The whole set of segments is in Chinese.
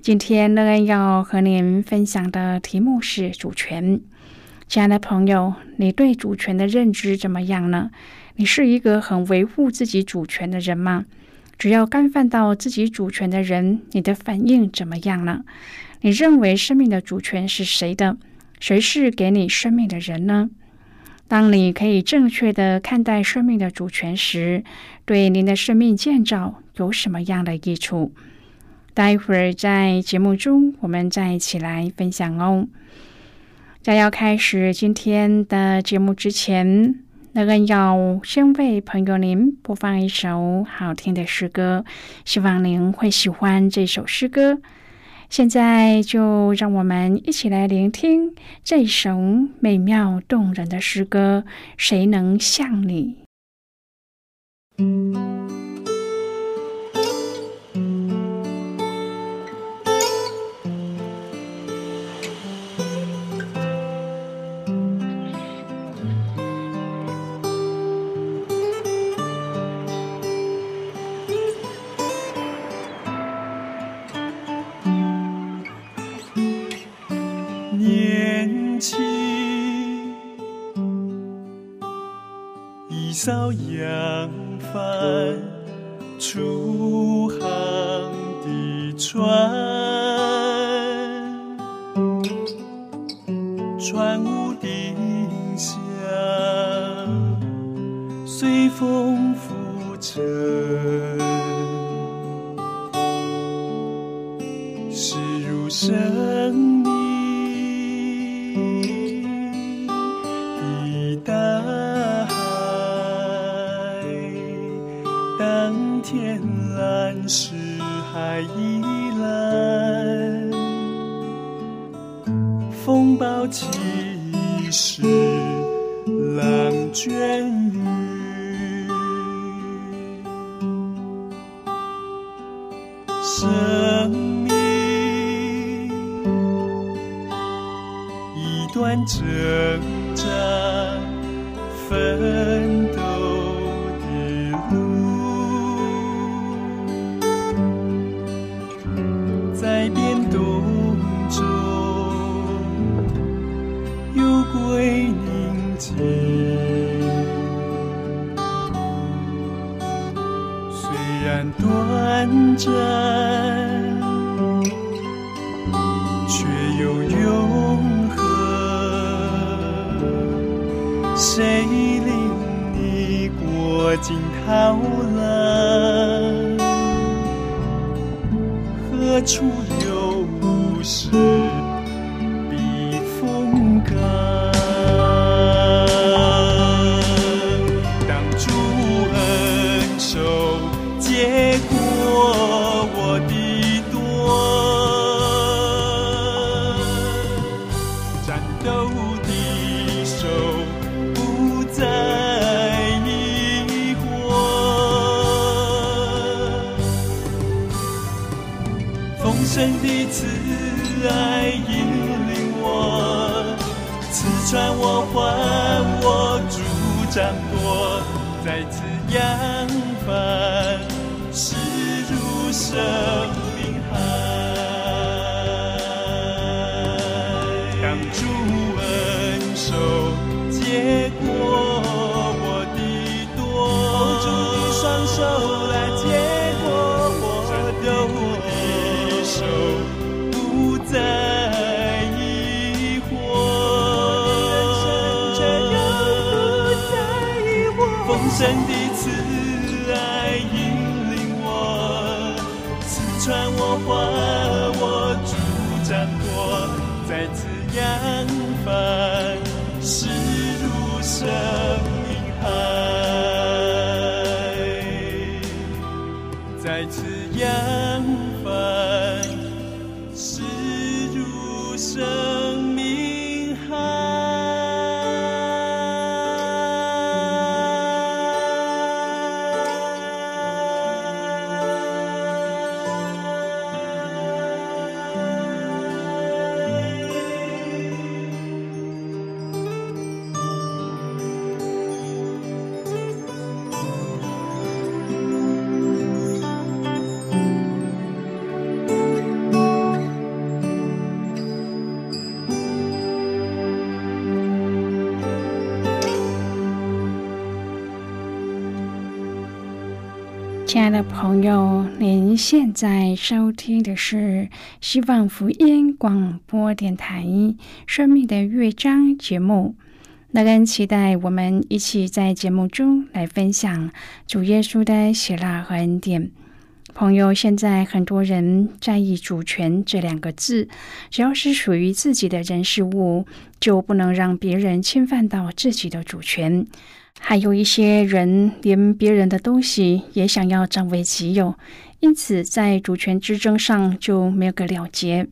今天乐恩要和您分享的题目是主权。亲爱的朋友，你对主权的认知怎么样呢？你是一个很维护自己主权的人吗？只要干犯到自己主权的人，你的反应怎么样呢？你认为生命的主权是谁的？谁是给你生命的人呢？当你可以正确的看待生命的主权时，对您的生命建造有什么样的益处？待会儿在节目中，我们再一起来分享哦。在要开始今天的节目之前，那个要先为朋友您播放一首好听的诗歌，希望您会喜欢这首诗歌。现在就让我们一起来聆听这首美妙动人的诗歌。谁能像你？艘扬帆出航的船，船屋丁香随风浮沉，是如生。实浪卷雨，生命一段挣扎分真，却又永恒。谁令你过惊涛浪？何处有无声？爱引领我，刺穿我，还我，主掌舵，再次扬帆，势如生。神。的慈爱引领我，刺穿我，化我主斩破，再次扬亲爱的朋友，您现在收听的是希望福音广播电台《生命的乐章》节目。那跟期待我们一起在节目中来分享主耶稣的喜乐和恩典。朋友，现在很多人在意主权这两个字，只要是属于自己的人事物，就不能让别人侵犯到自己的主权。还有一些人连别人的东西也想要占为己有，因此在主权之争上就没有个了结。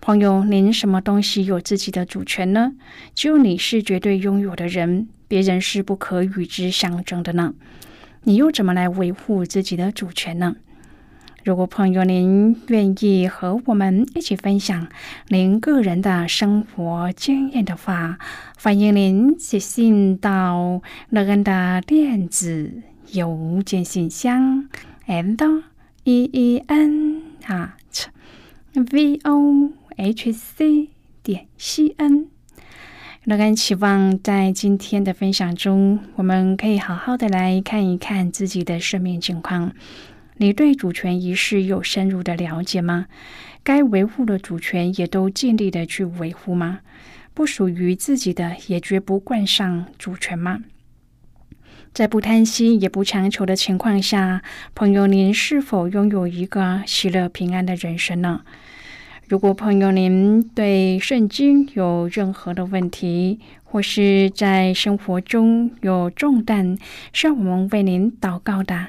朋友，您什么东西有自己的主权呢？只有你是绝对拥有的人，别人是不可与之相争的呢。你又怎么来维护自己的主权呢？如果朋友您愿意和我们一起分享您个人的生活经验的话，欢迎您写信到乐恩的电子邮件信箱 and e e n at v o h c 点 c n。乐恩期望在今天的分享中，我们可以好好的来看一看自己的生命情况。你对主权仪式有深入的了解吗？该维护的主权也都尽力的去维护吗？不属于自己的也绝不冠上主权吗？在不贪心也不强求的情况下，朋友您是否拥有一个喜乐平安的人生呢？如果朋友您对圣经有任何的问题，或是在生活中有重担，需要我们为您祷告的，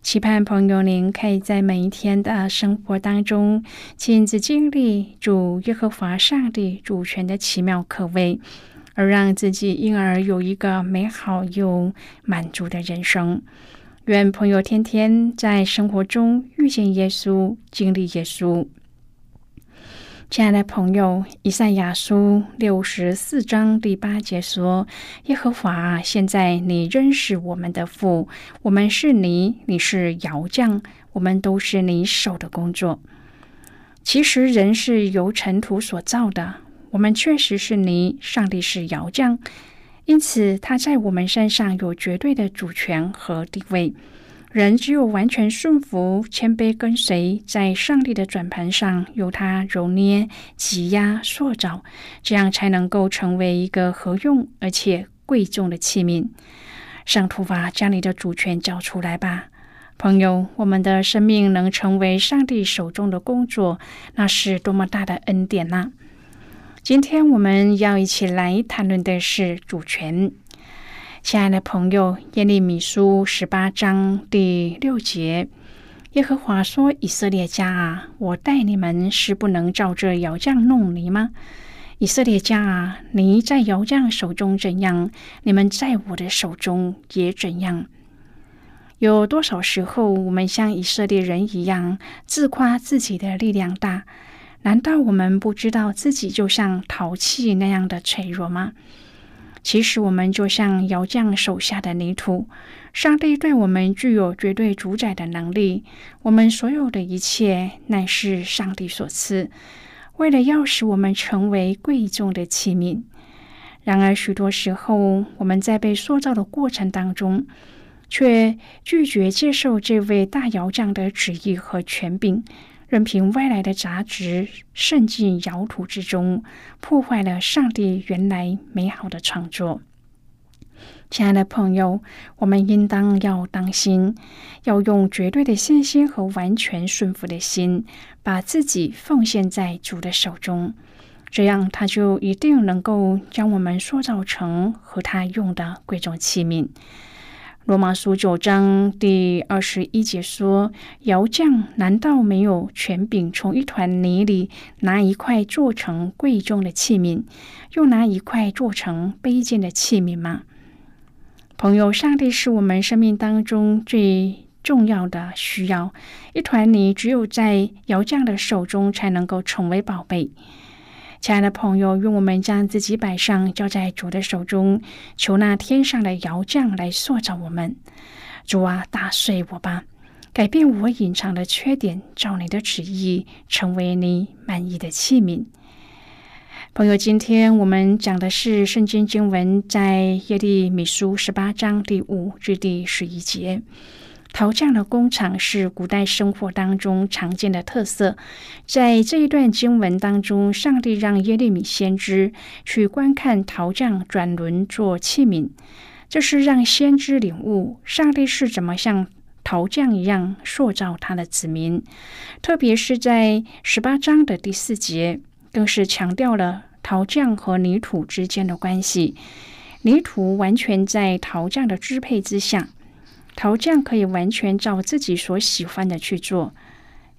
期盼朋友您可以在每一天的生活当中亲自经历主耶和华上帝主权的奇妙可畏，而让自己因而有一个美好又满足的人生。愿朋友天天在生活中遇见耶稣，经历耶稣。亲爱的朋友，以赛亚书六十四章第八节说：“耶和华，现在你仍是我们的父，我们是你，你是窑匠，我们都是你手的工作。”其实人是由尘土所造的，我们确实是泥，上帝是窑匠，因此他在我们身上有绝对的主权和地位。人只有完全顺服、谦卑跟随，在上帝的转盘上由他揉捏、挤压、塑造，这样才能够成为一个合用而且贵重的器皿。上图法将你的主权交出来吧，朋友！我们的生命能成为上帝手中的工作，那是多么大的恩典呐！今天我们要一起来谈论的是主权。亲爱的朋友，耶利米书十八章第六节，耶和华说：“以色列家啊，我待你们是不能照这窑匠弄泥吗？以色列家啊，你在窑匠手中怎样，你们在我的手中也怎样。有多少时候，我们像以色列人一样，自夸自己的力量大？难道我们不知道自己就像陶器那样的脆弱吗？其实，我们就像窑匠手下的泥土。上帝对我们具有绝对主宰的能力。我们所有的一切乃是上帝所赐，为了要使我们成为贵重的器皿。然而，许多时候，我们在被塑造的过程当中，却拒绝接受这位大窑匠的旨意和权柄。任凭外来的杂质渗进窑土之中，破坏了上帝原来美好的创作。亲爱的朋友，我们应当要当心，要用绝对的信心和完全顺服的心，把自己奉献在主的手中，这样他就一定能够将我们塑造成和他用的贵重器皿。罗马书九章第二十一节说：“窑匠难道没有权柄从一团泥里拿一块做成贵重的器皿，又拿一块做成卑贱的器皿吗？”朋友，上帝是我们生命当中最重要的需要。一团泥只有在窑匠的手中才能够成为宝贝。亲爱的朋友，愿我们将自己摆上，交在主的手中，求那天上的窑匠来塑造我们。主啊，打碎我吧，改变我隐藏的缺点，照你的旨意，成为你满意的器皿。朋友，今天我们讲的是圣经经文，在耶利米书十八章第五至第十一节。陶匠的工厂是古代生活当中常见的特色。在这一段经文当中，上帝让耶利米先知去观看陶匠转轮做器皿，这是让先知领悟上帝是怎么像陶匠一样塑造他的子民。特别是在十八章的第四节，更是强调了陶匠和泥土之间的关系。泥土完全在陶匠的支配之下。陶匠可以完全照自己所喜欢的去做，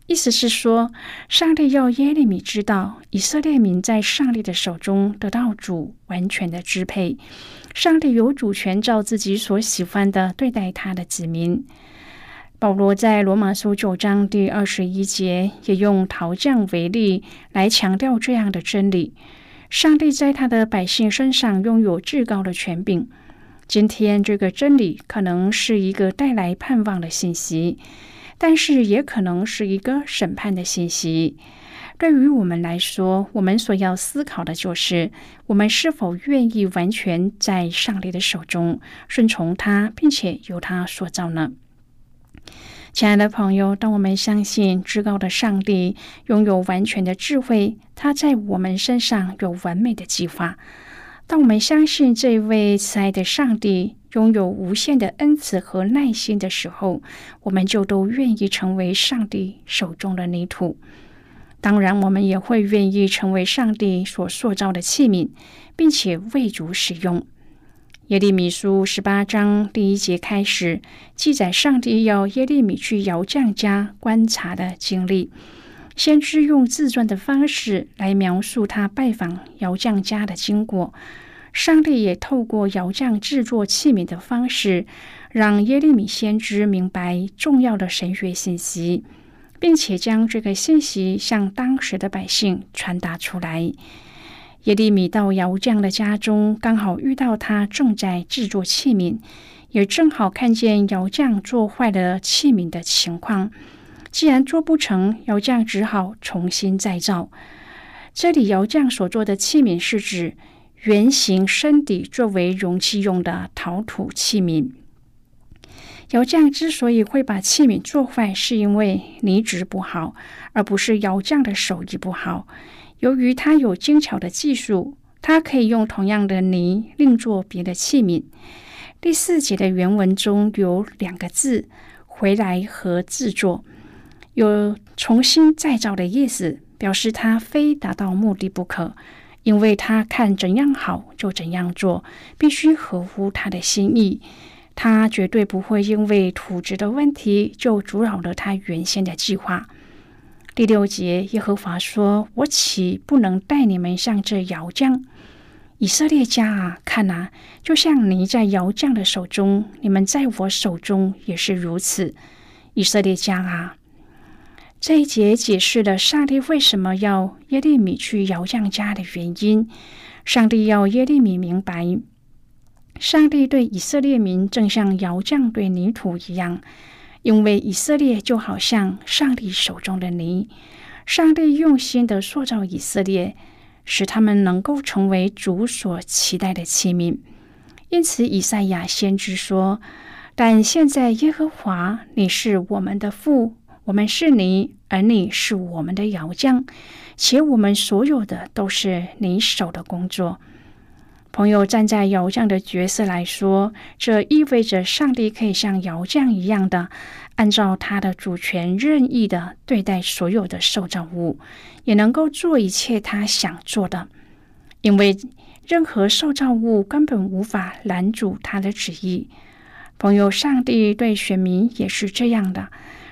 意思是说，上帝要耶利米知道，以色列民在上帝的手中得到主完全的支配，上帝有主权照自己所喜欢的对待他的子民。保罗在罗马书九章第二十一节也用陶匠为例来强调这样的真理：上帝在他的百姓身上拥有至高的权柄。今天这个真理可能是一个带来盼望的信息，但是也可能是一个审判的信息。对于我们来说，我们所要思考的就是：我们是否愿意完全在上帝的手中顺从他，并且由他所造呢？亲爱的朋友，当我们相信至高的上帝拥有完全的智慧，他在我们身上有完美的计划。当我们相信这位慈爱的上帝拥有无限的恩慈和耐心的时候，我们就都愿意成为上帝手中的泥土。当然，我们也会愿意成为上帝所塑造的器皿，并且为主使用。耶利米书十八章第一节开始记载，上帝要耶利米去窑匠家观察的经历。先知用自传的方式来描述他拜访窑匠家的经过。上帝也透过窑匠制作器皿的方式，让耶利米先知明白重要的神学信息，并且将这个信息向当时的百姓传达出来。耶利米到窑匠的家中，刚好遇到他正在制作器皿，也正好看见窑匠做坏了器皿的情况。既然做不成，窑匠只好重新再造。这里窑匠所做的器皿是指圆形身底作为容器用的陶土器皿。窑匠之所以会把器皿做坏，是因为泥质不好，而不是窑匠的手艺不好。由于他有精巧的技术，他可以用同样的泥另做别的器皿。第四节的原文中有两个字“回来”和“制作”。有重新再造的意思，表示他非达到目的不可，因为他看怎样好就怎样做，必须合乎他的心意。他绝对不会因为土质的问题就阻扰了他原先的计划。第六节，耶和华说：“我岂不能带你们像这窑匠？以色列家啊，看呐，就像你在窑匠的手中，你们在我手中也是如此。以色列家啊，这一节解释了上帝为什么要耶利米去窑匠家的原因。上帝要耶利米明白，上帝对以色列民正像窑匠对泥土一样。”因为以色列就好像上帝手中的泥，上帝用心的塑造以色列，使他们能够成为主所期待的器皿。因此，以赛亚先知说：“但现在，耶和华，你是我们的父，我们是你，而你是我们的窑匠，且我们所有的都是你手的工作。”朋友站在窑匠的角色来说，这意味着上帝可以像窑匠一样的，按照他的主权任意的对待所有的受造物，也能够做一切他想做的。因为任何受造物根本无法拦阻他的旨意。朋友，上帝对选民也是这样的，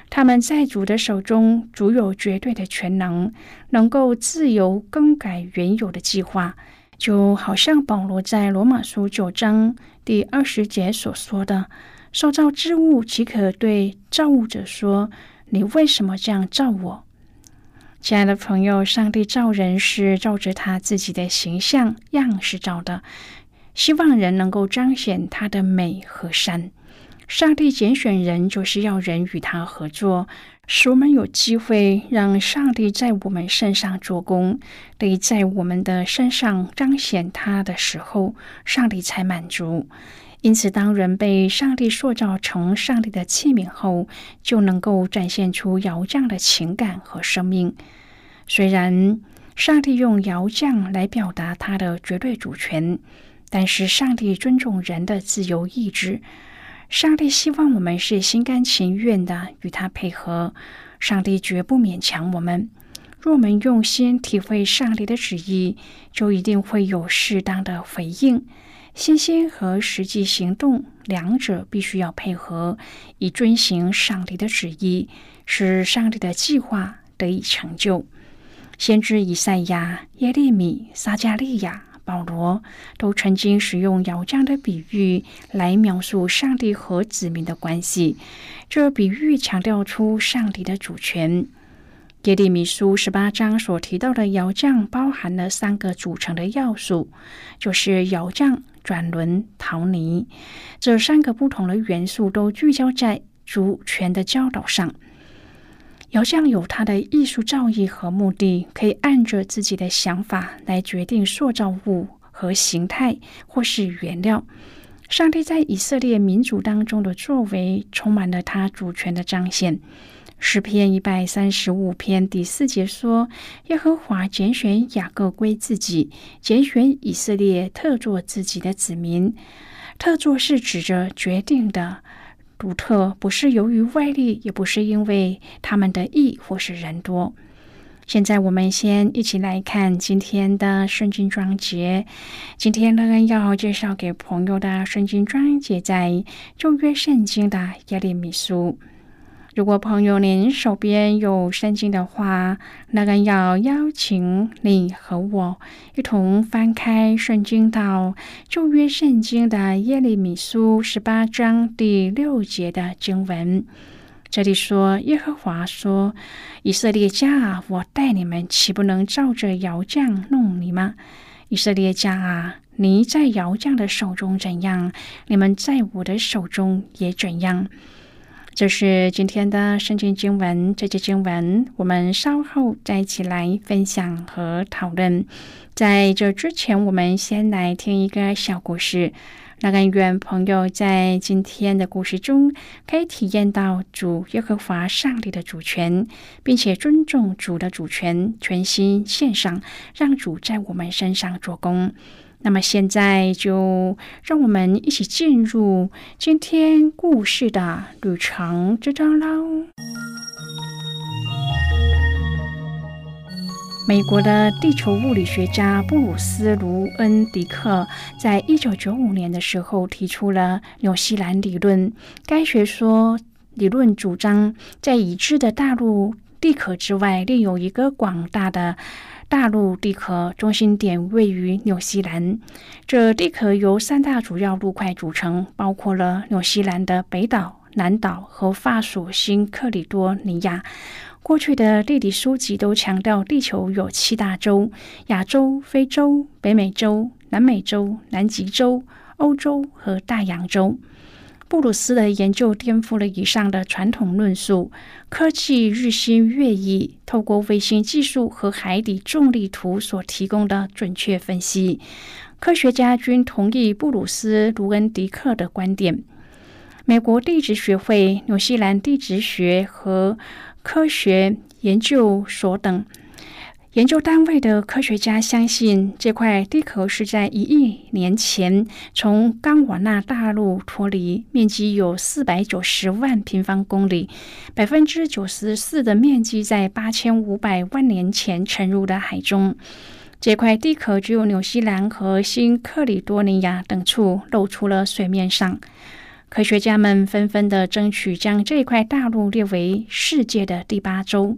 他们在主的手中，主有绝对的全能，能够自由更改原有的计划。就好像保罗在罗马书九章第二十节所说的：“受造之物岂可对造物者说：‘你为什么这样造我？’”亲爱的朋友，上帝造人是照着他自己的形象样式造的，希望人能够彰显他的美和善。上帝拣选人，就是要人与他合作。使我们有机会让上帝在我们身上做工，得在我们的身上彰显他的时候，上帝才满足。因此，当人被上帝塑造成上帝的器皿后，就能够展现出窑匠的情感和生命。虽然上帝用窑匠来表达他的绝对主权，但是上帝尊重人的自由意志。上帝希望我们是心甘情愿的与他配合，上帝绝不勉强我们。若我们用心体会上帝的旨意，就一定会有适当的回应。信心和实际行动两者必须要配合，以遵行上帝的旨意，使上帝的计划得以成就。先知以赛亚、耶利米、撒加利亚。保罗都曾经使用窑匠的比喻来描述上帝和子民的关系。这比喻强调出上帝的主权。耶利米书十八章所提到的窑匠包含了三个组成的要素，就是窑匠、转轮、陶泥。这三个不同的元素都聚焦在主权的教导上。窑匠有他的艺术造诣和目的，可以按着自己的想法来决定塑造物和形态，或是原料。上帝在以色列民族当中的作为，充满了他主权的彰显。诗篇一百三十五篇第四节说：“耶和华拣选雅各归自己，拣选以色列特作自己的子民。特作是指着决定的。”独特不是由于外力，也不是因为他们的意或是人多。现在我们先一起来看今天的圣经章节。今天呢，要介绍给朋友的圣经章节在旧约圣经的耶利米书。如果朋友您手边有圣经的话，那个要邀请你和我一同翻开圣经到旧约圣经的耶利米书十八章第六节的经文。这里说：“耶和华说，以色列家，我待你们，岂不能照着窑匠弄你吗？以色列家啊，你在窑匠的手中怎样，你们在我的手中也怎样。”这是今天的圣经经文，这节经文我们稍后再一起来分享和讨论。在这之前，我们先来听一个小故事。那个愿朋友在今天的故事中可以体验到主耶和华上帝的主权，并且尊重主的主权，全心献上，让主在我们身上做工。那么现在就让我们一起进入今天故事的旅程之中喽。美国的地球物理学家布鲁斯·卢恩迪克在一九九五年的时候提出了纽西兰理论。该学说理论主张，在已知的大陆。地壳之外，另有一个广大的大陆地壳，中心点位于纽西兰。这地壳由三大主要陆块组成，包括了纽西兰的北岛、南岛和法属新克里多尼亚。过去的地理书籍都强调，地球有七大洲：亚洲、非洲、北美洲、南美洲、南极洲、欧洲和大洋洲。布鲁斯的研究颠覆了以上的传统论述，科技日新月异。透过卫星技术和海底重力图所提供的准确分析，科学家均同意布鲁斯·卢恩迪克的观点。美国地质学会、纽西兰地质学和科学研究所等。研究单位的科学家相信，这块地壳是在一亿年前从冈瓦纳大陆脱离，面积有四百九十万平方公里，百分之九十四的面积在八千五百万年前沉入的海中。这块地壳只有纽西兰和新克里多尼亚等处露出了水面上。科学家们纷纷的争取将这块大陆列为世界的第八洲。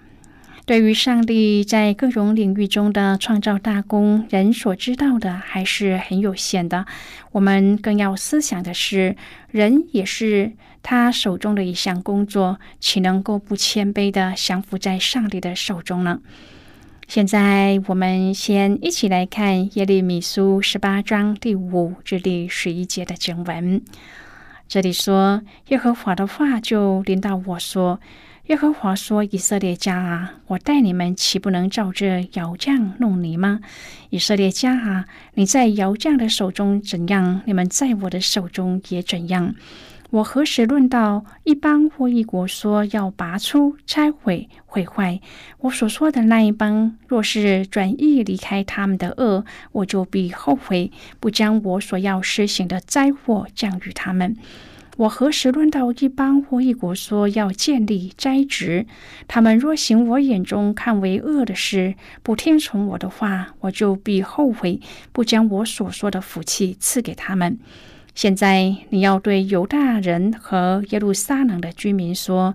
对于上帝在各种领域中的创造大功，人所知道的还是很有限的。我们更要思想的是，人也是他手中的一项工作，岂能够不谦卑的降服在上帝的手中呢？现在，我们先一起来看耶利米书十八章第五至第十一节的经文。这里说：“耶和华的话就临到我说。”耶和华说：“以色列家啊，我待你们岂不能照这窑匠弄泥吗？以色列家啊，你在窑匠的手中怎样，你们在我的手中也怎样。我何时论到一邦或一国说要拔出、拆毁、毁坏？我所说的那一邦，若是转意离开他们的恶，我就必后悔，不将我所要施行的灾祸降于他们。”我何时论到一邦或一国说要建立斋职？他们若行我眼中看为恶的事，不听从我的话，我就必后悔，不将我所说的福气赐给他们。现在你要对犹大人和耶路撒冷的居民说：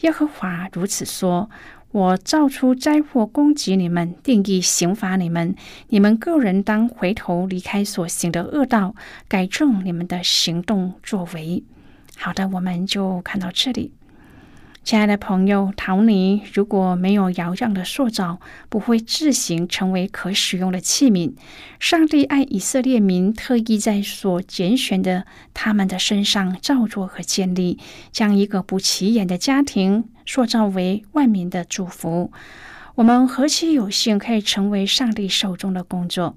耶和华如此说：我造出灾祸攻击你们，定义刑罚你们。你们个人当回头离开所行的恶道，改正你们的行动作为。好的，我们就看到这里。亲爱的朋友，陶泥如果没有窑匠的塑造，不会自行成为可使用的器皿。上帝爱以色列民，特意在所拣选的他们的身上造作和建立，将一个不起眼的家庭塑造为万民的祝福。我们何其有幸，可以成为上帝手中的工作。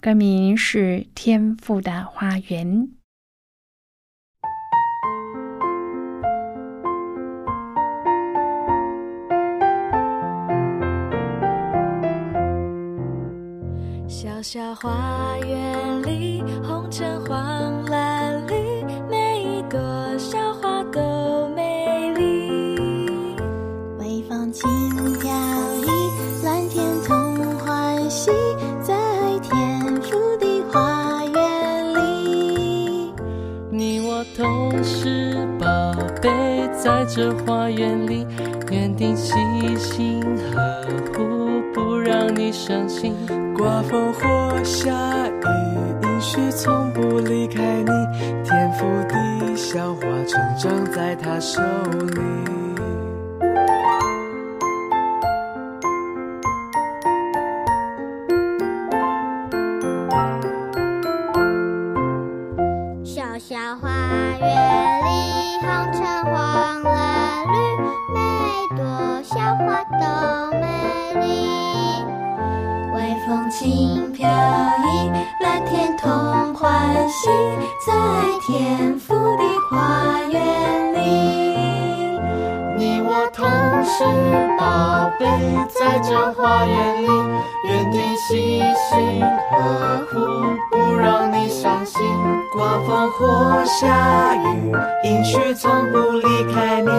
歌名是《天赋的花园》。小小花园里，红橙黄蓝绿，每一朵小花都美丽。微风轻飘逸，蓝天同欢喜。在这花园里，园丁细心呵护，不让你伤心。刮风或下雨，允许从不离开你。天赋地小花，成长在他手里。是宝贝，在这花园里，园丁细心呵护，不让你伤心。刮风或下雨，阴虚从不离开你。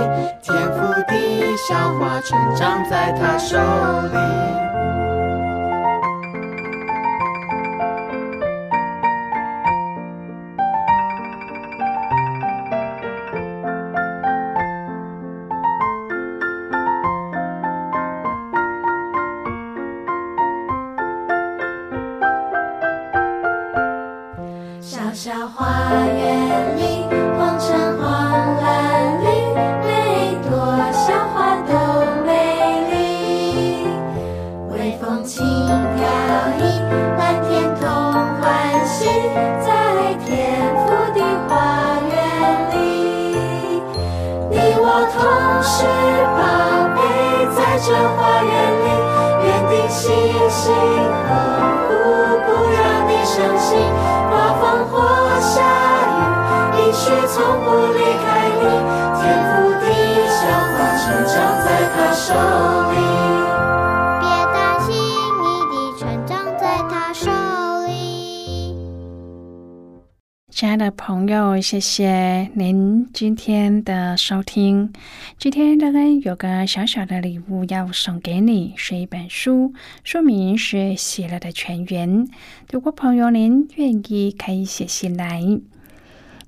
天赋地小花，成长在他手里。是宝贝，在这花园里，园丁细心呵护，不让你伤心。刮风或下雨，阴虚从不离开你。天赋的小花，成长在他手亲爱的朋友，谢谢您今天的收听。今天乐恩有个小小的礼物要送给你，是一本书，书名是《喜乐的泉源》。如果朋友您愿意，可以写信来。